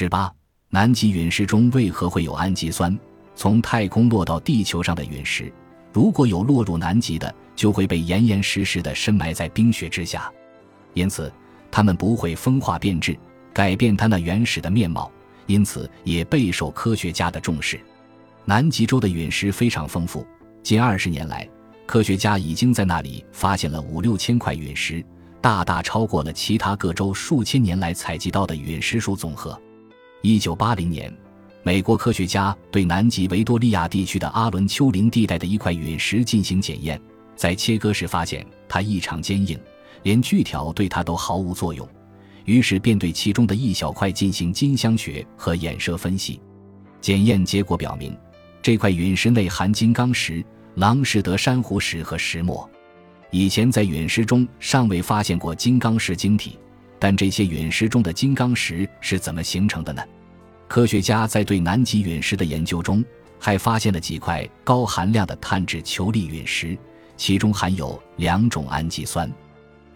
十八，南极陨石中为何会有氨基酸？从太空落到地球上的陨石，如果有落入南极的，就会被严严实实的深埋在冰雪之下，因此它们不会风化变质，改变它那原始的面貌，因此也备受科学家的重视。南极洲的陨石非常丰富，近二十年来，科学家已经在那里发现了五六千块陨石，大大超过了其他各州数千年来采集到的陨石数总和。一九八零年，美国科学家对南极维多利亚地区的阿伦丘陵地带的一块陨石进行检验。在切割时发现它异常坚硬，连锯条对它都毫无作用，于是便对其中的一小块进行金相学和衍射分析。检验结果表明，这块陨石内含金刚石、朗士德珊瑚石和石墨。以前在陨石中尚未发现过金刚石晶体，但这些陨石中的金刚石是怎么形成的呢？科学家在对南极陨石的研究中，还发现了几块高含量的碳质球粒陨石。其中含有两种氨基酸，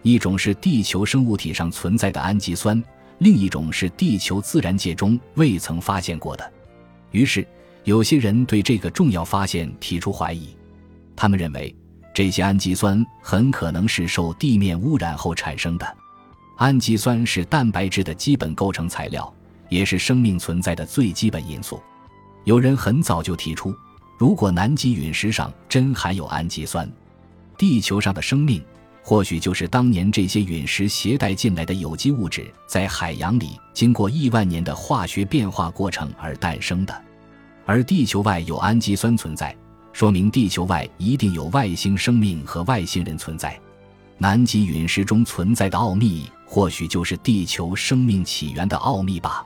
一种是地球生物体上存在的氨基酸，另一种是地球自然界中未曾发现过的。于是，有些人对这个重要发现提出怀疑。他们认为，这些氨基酸很可能是受地面污染后产生的。氨基酸是蛋白质的基本构成材料，也是生命存在的最基本因素。有人很早就提出，如果南极陨石上真含有氨基酸，地球上的生命，或许就是当年这些陨石携带进来的有机物质，在海洋里经过亿万年的化学变化过程而诞生的。而地球外有氨基酸存在，说明地球外一定有外星生命和外星人存在。南极陨石中存在的奥秘，或许就是地球生命起源的奥秘吧。